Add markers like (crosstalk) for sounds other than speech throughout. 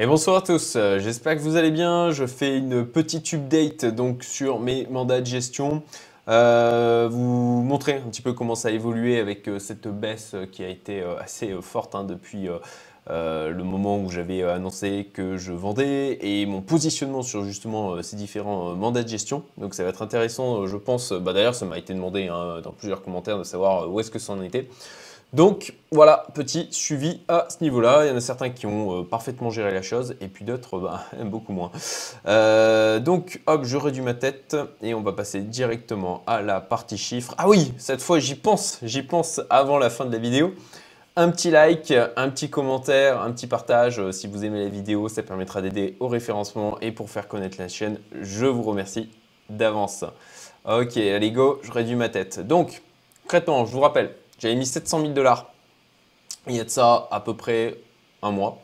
Et bonsoir à tous, euh, j'espère que vous allez bien. Je fais une petite update donc sur mes mandats de gestion. Euh, vous montrer un petit peu comment ça a évolué avec euh, cette baisse qui a été assez forte hein, depuis le moment où j'avais annoncé que je vendais et mon positionnement sur justement ces différents mandats de gestion. Donc ça va être intéressant, je pense. Bah, D'ailleurs, ça m'a été demandé hein, dans plusieurs commentaires de savoir où est-ce que ça en était. Donc voilà, petit suivi à ce niveau-là. Il y en a certains qui ont euh, parfaitement géré la chose et puis d'autres bah, (laughs) beaucoup moins. Euh, donc hop, je réduis ma tête et on va passer directement à la partie chiffres. Ah oui, cette fois j'y pense, j'y pense avant la fin de la vidéo. Un petit like, un petit commentaire, un petit partage. Euh, si vous aimez la vidéo, ça permettra d'aider au référencement et pour faire connaître la chaîne. Je vous remercie d'avance. Ok, allez go, je réduis ma tête. Donc, concrètement, je vous rappelle, j'avais mis 700 000 dollars. Il y a de ça à peu près un mois.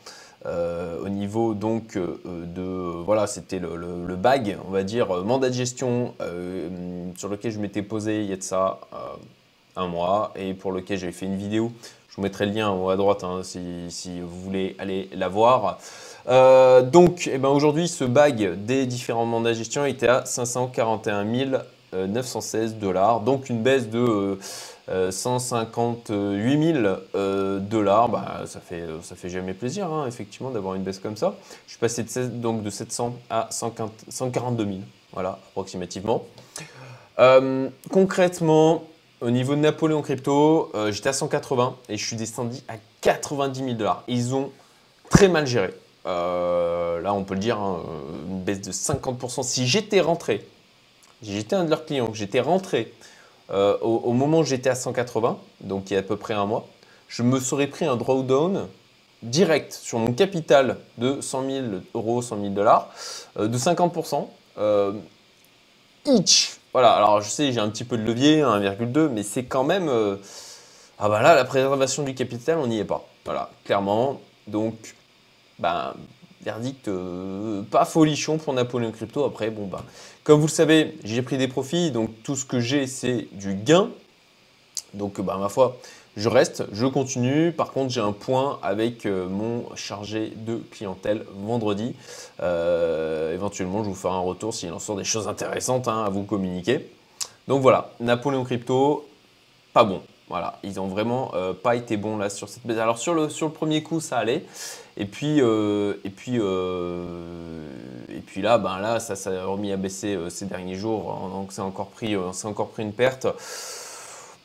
Euh, au niveau donc euh, de voilà c'était le, bag on va dire euh, mandat de gestion sur lequel je m'étais posé il y a de ça un mois et pour lequel j'avais fait une vidéo je vous mettrai le lien en haut à droite hein, si, vous voulez aller la voir donc eh ben, aujourd'hui ce bag des différents mandats de gestion était à 541 916 dollars donc une baisse de 158 000 euh, dollars, bah, ça, fait, ça fait jamais plaisir, hein, effectivement, d'avoir une baisse comme ça. Je suis passé de, donc de 700 à 142 000, voilà, approximativement. Euh, concrètement, au niveau de Napoléon Crypto, euh, j'étais à 180 et je suis descendu à 90 000 dollars. Ils ont très mal géré. là, on peut le dire, hein, une baisse de 50%. Si j'étais rentré, j'étais un de leurs clients, j'étais rentré euh, au, moment où j'étais à 180, donc il y a à peu près un mois, je me serais pris un drawdown direct sur mon capital de 100 000 euros, 100 000 dollars, euh, de 50%. Euh, each. Voilà, alors je sais, j'ai un petit peu de levier, 1,2, mais c'est quand même. ah bah là, la préservation du capital, on n'y est pas. Voilà, clairement. Donc, ben, verdict euh, pas folichon pour Napoléon Crypto. Après, bon, bah, comme vous le savez, j'ai pris des profits, donc tout ce que j'ai, c'est du gain. Donc, bah, ma foi, je reste, je continue. Par contre, j'ai un point avec euh, mon chargé de clientèle vendredi. Euh, éventuellement, je vous ferai un retour s'il en sort des choses intéressantes hein, à vous communiquer. Donc voilà, Napoléon Crypto, pas bon. Voilà, ils ont vraiment pas été bons là sur cette base. Alors sur le, sur le premier coup, ça allait. Et puis, euh, et puis, euh, et puis là, ben là, ça s'est remis à baisser euh, ces derniers jours, donc c'est encore pris, c'est encore pris une perte.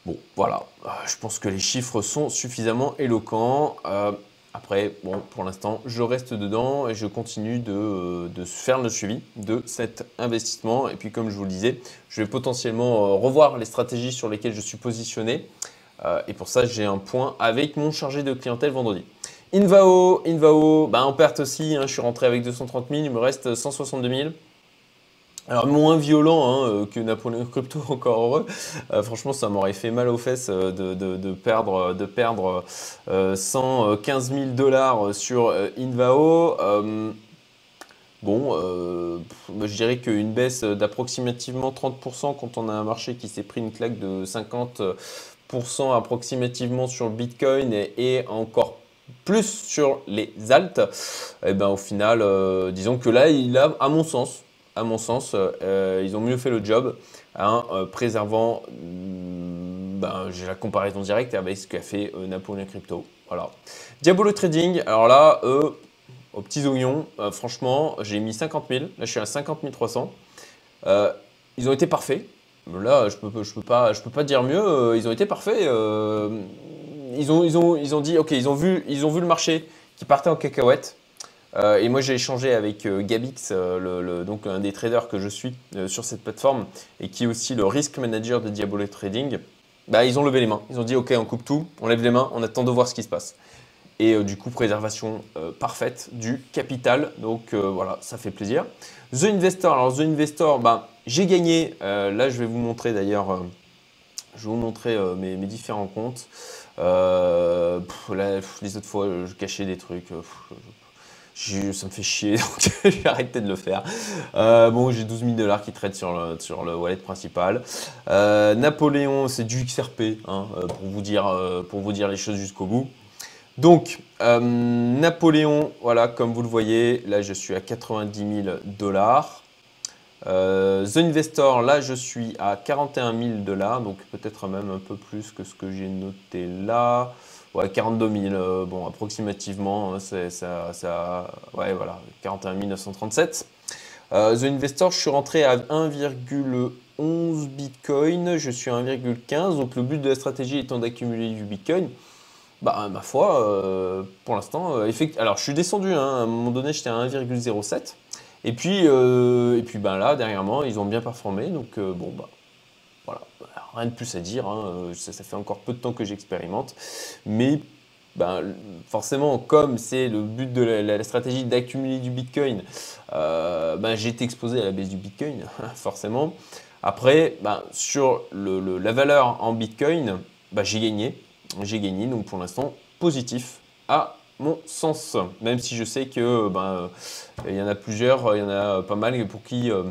Bon, voilà, je pense que les chiffres sont suffisamment éloquents. Après, pour l'instant, je reste dedans et je continue de, de, faire le suivi de cet investissement. Et puis, comme je vous le disais, je vais potentiellement revoir les stratégies sur lesquelles je suis positionné. et pour ça, j'ai un point avec mon chargé de clientèle vendredi. Invao, Invao, bah en perte aussi, hein, je suis rentré avec 230 000, il me reste 162 000. Alors moins violent hein, euh, que Napoléon (laughs) Crypto, encore heureux. Euh, franchement, ça m'aurait fait mal aux fesses euh, de, perdre, de perdre 115 000 dollars sur Invao. bon, je dirais qu'une baisse d'approximativement 30% quand on a un marché qui s'est pris une claque de 50% approximativement sur le Bitcoin et, encore plus sur les altes, et eh ben au final, disons que là, il a, à mon sens, à mon sens, euh, ils ont mieux fait le job en euh, préservant, mm, ben, j'ai la comparaison directe avec ce qu'a fait Napoléon Crypto. Voilà. Diabolo Trading, alors là, eux, aux petits oignons, franchement, j'ai mis 50 000, là je suis à 50 300. ils ont été parfaits. Là, je peux, je peux pas, dire mieux. Ils ont été parfaits ils ont dit, ok, ils ont, vu, ils ont vu le marché qui partait en cacahuète. Euh, et moi, j'ai échangé avec euh, Gabix, euh, donc un des traders que je suis sur cette plateforme et qui est aussi le risk manager de Diabolo Trading. Bah, ils ont levé les mains. Ils ont dit, ok, on coupe tout, on lève les mains, on attend de voir ce qui se passe. Et du coup, préservation parfaite du capital. Donc voilà, ça fait plaisir. The Investor. Alors, The Investor, bah, j'ai gagné. là, je vais vous montrer d'ailleurs, je vais vous montrer mes, différents comptes. Euh, les autres fois, je cachais des trucs. Ça me fait chier, (laughs) donc j'ai arrêté de le faire. Euh, bon, j'ai 12 000 dollars qui traitent sur le, sur le wallet principal. Napoléon, c'est du XRP, hein, pour, vous dire, pour vous dire les choses jusqu'au bout. Donc, euh, Napoléon, voilà, comme vous le voyez, là je suis à 90 000 dollars. Euh, The Investor, là je suis à 41 000 dollars, donc peut-être même un peu plus que ce que j'ai noté là. Ouais, 42 000, euh, bon, approximativement, hein, c'est ça, ouais, voilà, 41 937. The Investor, je suis rentré à 1,11 Bitcoin, je suis à 1,15, donc le but de la stratégie étant d'accumuler du Bitcoin. Bah, ma foi, euh, pour l'instant, euh, alors je suis descendu, hein, à un moment donné j'étais à 1,07. Et puis, euh, et puis ben là, dernièrement, ils ont bien performé. Donc, bon, bah, voilà, rien de plus à dire. Hein, ça, fait encore peu de temps que j'expérimente. Mais ben, forcément, comme c'est le but de la, stratégie d'accumuler du Bitcoin, ben, j'ai été exposé à la baisse du Bitcoin, (laughs) forcément. Après, ben, sur la valeur en Bitcoin, ben, j'ai gagné j'ai gagné. Donc pour l'instant, positif à mon sens. Même si je sais que il y en a plusieurs, il y en a pas mal pour qui euh,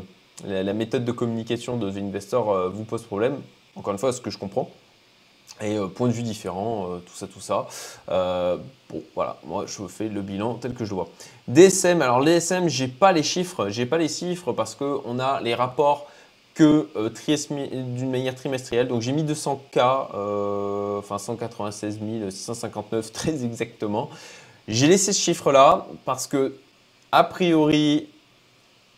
la, méthode de communication de The Investor euh, vous pose problème. Encore une fois, ce que je comprends. Et euh, point de vue différent, tout ça, tout ça. bon, voilà, moi je fais le bilan tel que je le vois. DSM, alors les DSM, j'ai pas les chiffres, j'ai pas les chiffres parce qu'on a les rapports que euh, d'une manière trimestrielle. Donc j'ai mis 200K, euh, enfin 196 659 (laughs) très exactement. J'ai laissé ce chiffre-là parce que, a priori,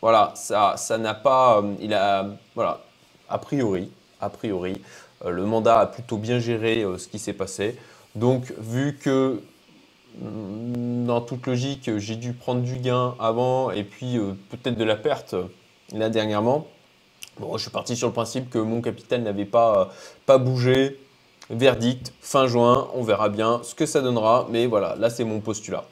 voilà, ça ça n'a pas, euh, il a, voilà, a priori, a priori, le mandat a plutôt bien géré ce qui s'est passé. Donc vu que mm, dans toute logique, j'ai dû prendre du gain avant et puis peut-être de la perte là dernièrement. Bon, je suis parti sur le principe que mon capital n'avait pas, pas bougé. Verdict, fin juin, on verra bien ce que ça donnera. Mais voilà, là c'est mon postulat.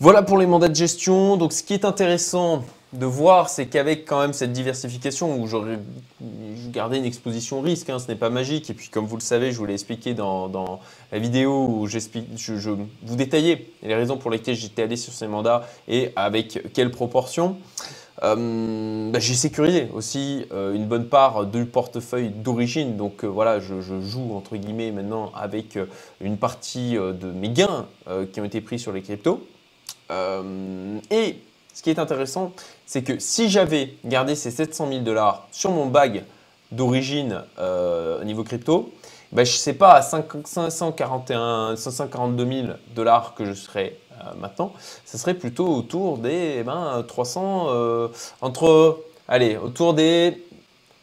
Voilà pour les mandats de gestion. Donc ce qui est intéressant de voir, c'est qu'avec quand même cette diversification où j'aurais gardé une exposition risque, hein, ce n'est pas magique. Et puis comme vous le savez, je vous l'ai expliqué dans, la vidéo où je, je, vous détaillais les raisons pour lesquelles j'étais allé sur ces mandats et avec quelle proportion. Euh, bah, j'ai sécurisé aussi euh, une bonne part du portefeuille d'origine. Donc euh, voilà, je, joue entre guillemets maintenant avec une partie de mes gains qui ont été pris sur les cryptos. et ce qui est intéressant, c'est que si j'avais gardé ces 700 000 dollars sur mon bag d'origine au niveau crypto, bah, je ne sais pas à 541, 542 000 dollars que je serais euh, maintenant, ce serait plutôt autour des eh ben, 300, euh, entre, allez, autour des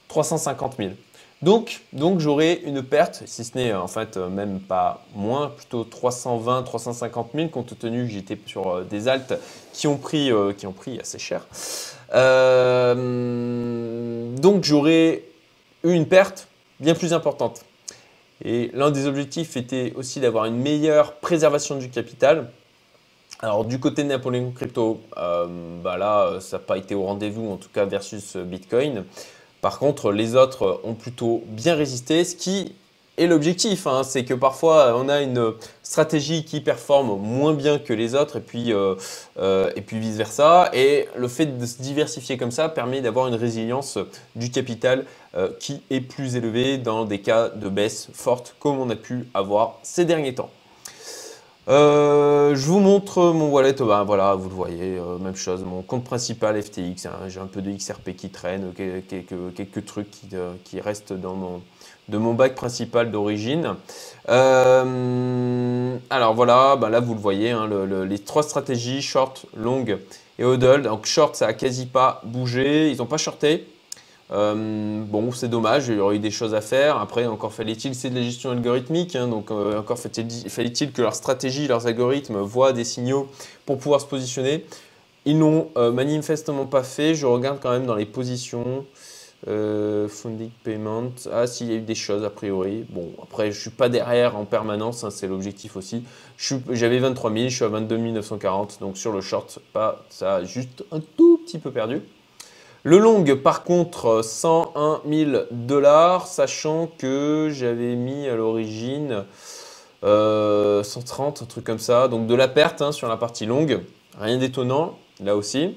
350 000. Donc, donc j'aurai une perte, si ce n'est en fait même pas moins, plutôt 320, 350 000, compte tenu que j'étais sur euh, des altes qui ont pris, assez cher. donc j'aurais eu une perte bien plus importante. Et l'un des objectifs était aussi d'avoir une meilleure préservation du capital. Alors du côté de Napoléon Crypto, euh, bah là, ça n'a pas été au rendez-vous, en tout cas versus Bitcoin. Par contre, les autres ont plutôt bien résisté, ce qui est l'objectif. Hein. c'est que parfois, on a une stratégie qui performe moins bien que les autres, et puis, euh, euh, et puis vice-versa. Et le fait de se diversifier comme ça permet d'avoir une résilience du capital qui est plus élevée dans des cas de baisse forte, comme on a pu avoir ces derniers temps. Euh, je vous montre mon wallet, ben voilà, vous le voyez, euh, même chose, mon compte principal FTX, hein, j'ai un peu de XRP qui traîne, quelques, quelques trucs qui, euh, restent dans mon, de mon bac principal d'origine. alors voilà, ben là vous le voyez, hein, les trois stratégies, short, long et hodl. Donc short, ça a quasi pas bougé, ils n'ont pas shorté, euh, bon, c'est dommage, il y aurait eu des choses à faire. Après, encore fallait-il, c'est de la gestion algorithmique, hein, donc euh, encore fallait-il que leur stratégie, leurs algorithmes voient des signaux pour pouvoir se positionner. Ils n'ont euh, manifestement pas fait. Je regarde quand même dans les positions. funding payment. Ah, s'il y a eu des choses a priori. Bon, après, je suis pas derrière en permanence, hein, c'est l'objectif aussi. J'avais 23 000, je suis à 22 940, donc sur le short, pas, ça a juste un tout petit peu perdu. Le long, par contre, 101 000 dollars, sachant que j'avais mis à l'origine 130, euh, un truc comme ça. Donc de la perte hein, sur la partie longue, rien d'étonnant là aussi.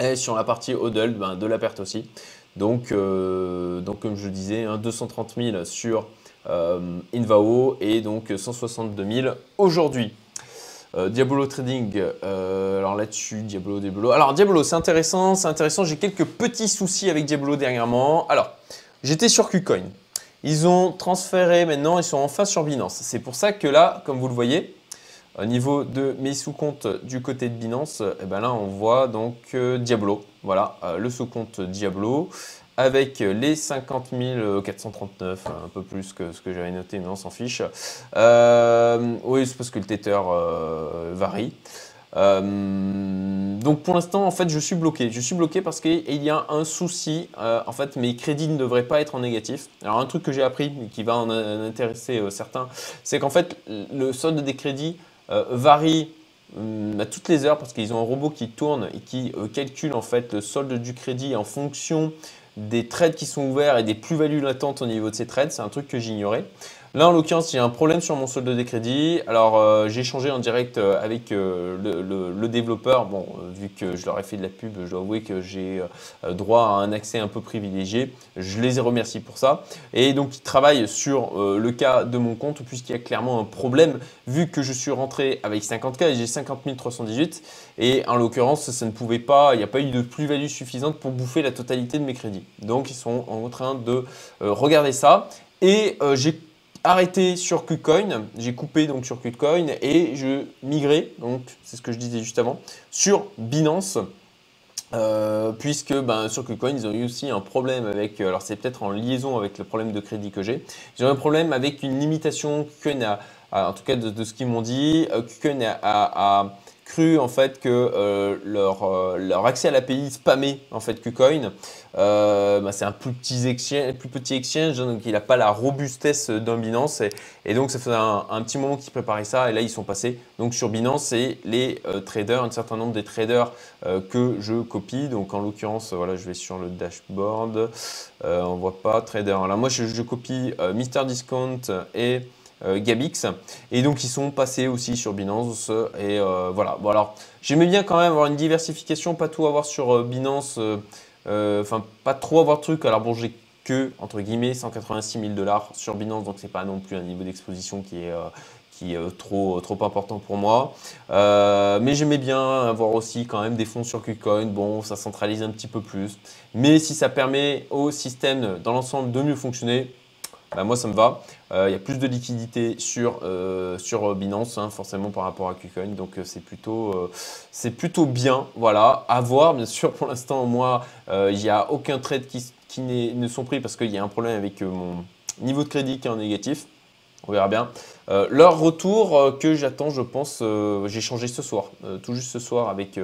Et sur la partie hodl, ben, de la perte aussi. Donc, euh, comme je disais, 230 hein, 000 sur Invao et donc 162 000 aujourd'hui. Diabolo Trading, alors là-dessus, Diabolo, Diabolo. Alors Diabolo, c'est intéressant, c'est intéressant. J'ai quelques petits soucis avec Diabolo dernièrement. Alors, j'étais sur KuCoin. Ils ont transféré maintenant, ils sont enfin sur Binance. C'est pour ça que là, comme vous le voyez, au niveau de mes sous-comptes du côté de Binance, eh ben là on voit donc euh, Diablo. Voilà, euh, le sous-compte Diablo avec les 50 439, un peu plus que ce que j'avais noté, mais on s'en fiche. Euh, oui, c'est parce que le tether varie. donc pour l'instant, en fait, je suis bloqué. Je suis bloqué parce qu'il y a un souci. en fait, mes crédits ne devraient pas être en négatif. Alors un truc que j'ai appris, qui va en intéresser certains, c'est qu'en fait, le solde des crédits euh, varie hum, à toutes les heures parce qu'ils ont un robot qui tourne et qui euh, calcule en fait le solde du crédit en fonction des trades qui sont ouverts et des plus-values latentes au niveau de ces trades. C'est un truc que j'ignorais. Là, en l'occurrence, j'ai un problème sur mon solde de crédit. Alors, euh, j'ai échangé en direct euh, avec euh, le, développeur. Bon, vu que je leur ai fait de la pub, je dois avouer que j'ai droit à un accès un peu privilégié. Je les ai remerciés pour ça. Et donc, ils travaillent sur le cas de mon compte, puisqu'il y a clairement un problème, vu que je suis rentré avec 50K et j'ai 50 318. Et en l'occurrence, ça ne pouvait pas, il n'y a pas eu de plus-value suffisante pour bouffer la totalité de mes crédits. Donc, ils sont en train de regarder ça. Et j'ai arrêté sur KuCoin, j'ai coupé donc sur KuCoin et je migrais, donc c'est ce que je disais juste avant, sur Binance. Euh, puisque ben, sur KuCoin, ils ont eu aussi un problème avec, alors c'est peut-être en liaison avec le problème de crédit que j'ai, ils ont un problème avec une limitation KuCoin, en tout cas de, ce qu'ils m'ont dit, euh, KuCoin a, cru en fait que euh, leur, euh, leur, accès à l'API spammait en fait KuCoin. Euh, bah, c'est un plus petit exchange, plus petit exchange hein, donc il n'a pas la robustesse d'un Binance et, donc ça faisait un, petit moment qu'ils préparaient ça et là ils sont passés donc sur Binance et les traders, un certain nombre des traders que je copie. Donc en l'occurrence, voilà, je vais sur le dashboard, on voit pas trader. Là moi je, je copie Mister Discount et euh, Gabix. Et donc, ils sont passés aussi sur Binance. Et euh, voilà. Bon, alors, j'aimais bien quand même avoir une diversification, pas tout avoir sur euh, Binance. Enfin, pas trop avoir de trucs. Alors, bon, j'ai que, entre guillemets, 186 000 dollars sur Binance. Donc, c'est pas non plus un niveau d'exposition qui est qui est trop, trop important pour moi. mais j'aimais bien avoir aussi quand même des fonds sur KuCoin. Bon, ça centralise un petit peu plus. Mais si ça permet au système dans l'ensemble de mieux fonctionner, bah, moi ça me va. Euh, il y a plus de liquidité sur, euh, sur Binance, hein, forcément par rapport à KuCoin. Donc euh, c'est plutôt, plutôt bien. Voilà, à voir. Bien sûr, pour l'instant, moi, il n'y a aucun trade qui, qui ne sont pris parce qu'il y a un problème avec mon niveau de crédit qui est en négatif. On verra bien. Euh, leur retour euh, que j'attends, je pense, euh, j'ai changé ce soir, tout juste ce soir avec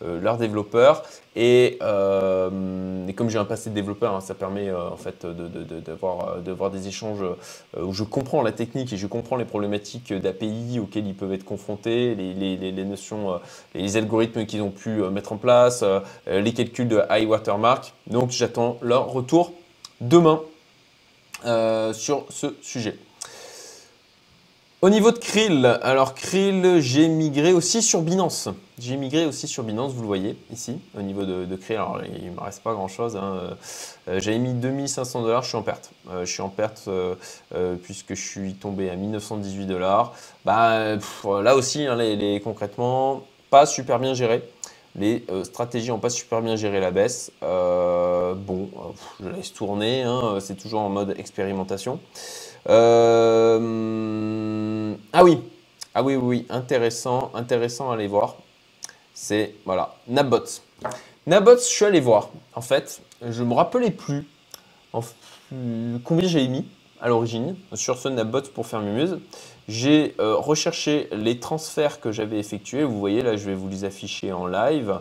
leur développeur. Et, comme j'ai un passé de développeur, hein, ça permet en fait d'avoir de, voir des échanges où je comprends la technique et je comprends les problématiques d'API auxquelles ils peuvent être confrontés, les, les notions, les algorithmes qu'ils ont pu mettre en place, les calculs de high watermark. Donc j'attends leur retour demain sur ce sujet. Au niveau de Krill, alors Krill, j'ai migré aussi sur Binance. J'ai migré aussi sur Binance, vous le voyez ici, au niveau de, Krill. Alors, il ne me reste pas grand-chose. Hein. Euh, j'avais mis 2500 dollars, je suis en perte. Euh, je suis en perte euh, puisque je suis tombé à 1918 dollars. Bah, là aussi, hein, les, concrètement, pas super bien géré. Les stratégies n'ont pas super bien géré la baisse. bon, je laisse tourner, hein. c'est toujours en mode expérimentation. Euh, ah oui, ah oui, oui, intéressant, intéressant à aller voir. C'est, voilà, Nabots. Nabots, je suis allé voir. En fait, je me rappelais plus combien j'avais mis à l'origine sur ce Nabots pour faire Mumuse. J'ai euh, recherché les transferts que j'avais effectués. Vous voyez, là, je vais vous les afficher en live.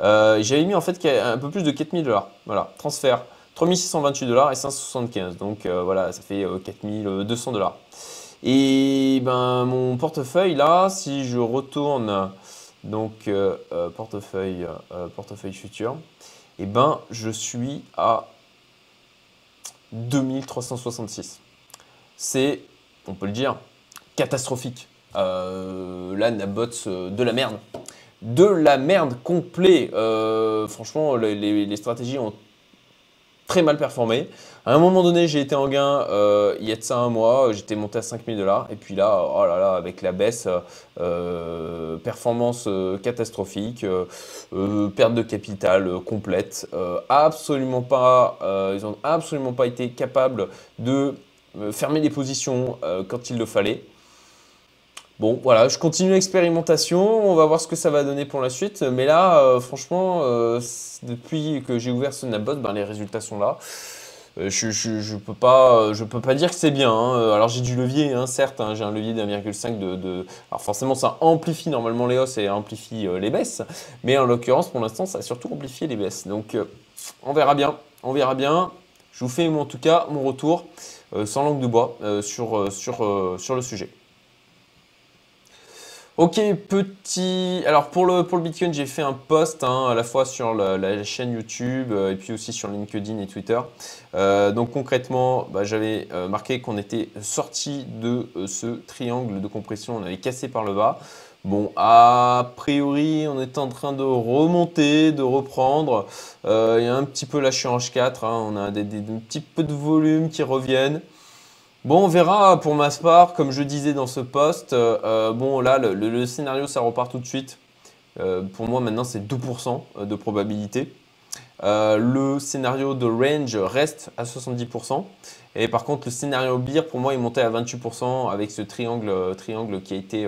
Euh, j'avais mis en fait un peu plus de 4000 dollars. Voilà, transfert 3628 dollars et 575. Donc euh, voilà, ça fait 4200 euh, dollars. Et ben mon portefeuille là, si je retourne donc portefeuille portefeuille futur, et ben je suis à 2366. C'est, on peut le dire, catastrophique. là, Nabots de la merde. De la merde complet. franchement, les, stratégies ont très mal performé. À un moment donné, j'ai été en gain euh, il y a de ça un mois, j'étais monté à 5000 dollars. Et puis là, oh là là, avec la baisse, euh, performance euh, catastrophique, perte de capital complète. absolument pas, ils n'ont absolument pas été capables de fermer les positions quand il le fallait. Bon, voilà, je continue l'expérimentation. On va voir ce que ça va donner pour la suite. Mais là, franchement, depuis que j'ai ouvert ce Nabot, ben, les résultats sont là. Euh, je, je, peux pas, dire que c'est bien. Hein. Alors j'ai du levier, hein, certes, hein, j'ai un levier d'1,5 de, Alors forcément, ça amplifie normalement les hausses et amplifie euh, les baisses. Mais en l'occurrence, pour l'instant, ça a surtout amplifié les baisses. Donc euh, on verra bien. On verra bien. Je vous fais en tout cas mon retour sans langue de bois sur le sujet. Ok, petit. Alors pour le, Bitcoin, j'ai fait un post hein, à la fois sur la, chaîne YouTube euh, et puis aussi sur LinkedIn et Twitter. Euh, donc concrètement, bah, j'avais euh, marqué qu'on était sorti de ce triangle de compression, on avait cassé par le bas. Bon, a priori, on est en train de remonter, de reprendre. Il y a un petit peu lâché en H4, hein. on a des, des, des petits peu de volume qui reviennent. Bon, on verra pour ma part, comme je disais dans ce post. Euh, euh, bon, là, le, scénario, ça repart tout de suite. Euh, pour moi, maintenant, c'est 2% de probabilité. le scénario de range reste à 70%. Et par contre, le scénario beer, pour moi, il montait à 28% avec ce triangle, triangle qui a été,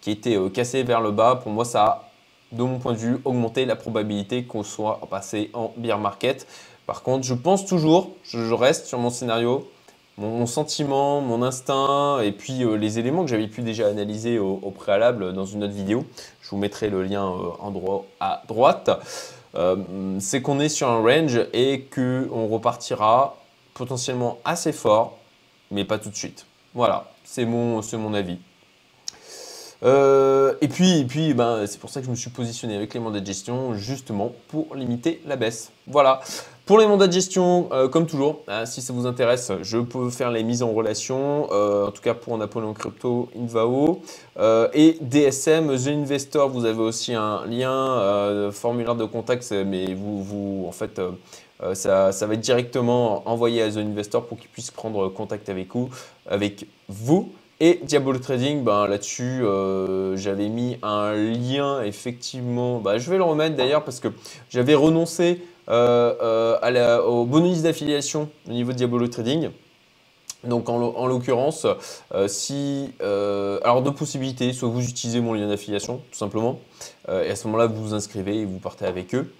qui a été cassé vers le bas. Pour moi, ça a, de mon point de vue, augmenté la probabilité qu'on soit passé en beer market. Par contre, je pense toujours, je reste sur mon scénario mon, sentiment, mon instinct et puis euh, les éléments que j'avais pu déjà analyser au, préalable dans une autre vidéo, je vous mettrai le lien euh, en droit à droite, euh, c'est qu'on est sur un range et qu'on repartira potentiellement assez fort, mais pas tout de suite. Voilà, c'est mon, mon avis. Et puis, et puis ben, c'est pour ça que je me suis positionné avec les mandats de gestion, justement pour limiter la baisse. Voilà. Pour les mandats de gestion, euh, comme toujours, hein, si ça vous intéresse, je peux faire les mises en relation, euh, en tout cas pour Napoléon Crypto, Invao. Euh, et DSM, The Investor, vous avez aussi un lien, formulaire de contact, mais vous, vous en fait, ça, ça, va être directement envoyé à The Investor pour qu'il puisse prendre contact avec vous. Avec vous. Et Diabolo Trading, ben, là-dessus, j'avais mis un lien, effectivement. Ben, je vais le remettre d'ailleurs parce que j'avais renoncé euh, euh, au bonus d'affiliation au niveau de Diabolo Trading. Donc en, l'occurrence, euh, si alors deux possibilités, soit vous utilisez mon lien d'affiliation tout simplement, et à ce moment-là vous vous inscrivez et vous partez avec eux.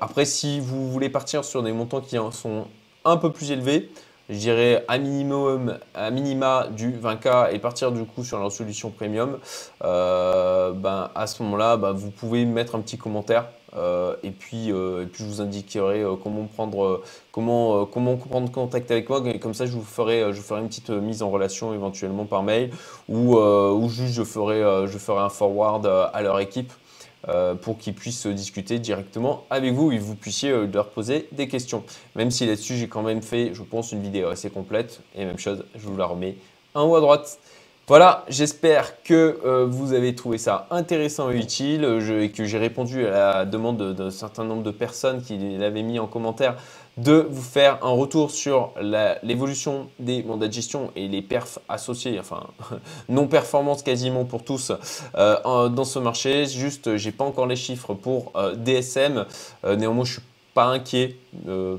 après, si vous voulez partir sur des montants qui sont un peu plus élevés, je dirais à minimum, à minima du 20K et partir du coup sur la solution premium, ben, à ce moment-là, ben, vous pouvez mettre un petit commentaire euh, et, puis, euh, et puis je vous indiquerai euh, comment prendre, comment, comment prendre contact avec moi. comme ça, je vous ferai, je ferai une petite mise en relation éventuellement par mail ou, ou juste je ferai, je ferai un forward à leur équipe pour qu'ils puissent discuter directement avec vous et vous puissiez leur poser des questions. Même si là-dessus, j'ai quand même fait, je pense, une vidéo assez complète. Et même chose, je vous la remets en haut à droite. Voilà, j'espère que euh, vous avez trouvé ça intéressant et utile et que j'ai répondu à la demande d'un certain nombre de personnes qui l'avaient mis en commentaire de vous faire un retour sur l'évolution des mandats de gestion et les perfs associés, enfin (laughs) non-performance quasiment pour tous euh, dans ce marché. Juste, j'ai pas encore les chiffres pour euh, DSM. néanmoins, je suis pas inquiet,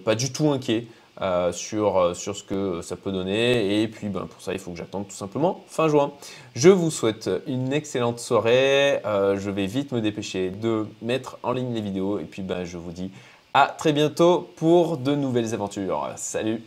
pas du tout inquiet. Euh, sur, euh, sur ce que ça peut donner. Et puis ben, pour ça, il faut que j'attende tout simplement fin juin. Je vous souhaite une excellente soirée. Euh, je vais vite me dépêcher de mettre en ligne les vidéos. Et puis ben, je vous dis à très bientôt pour de nouvelles aventures. Salut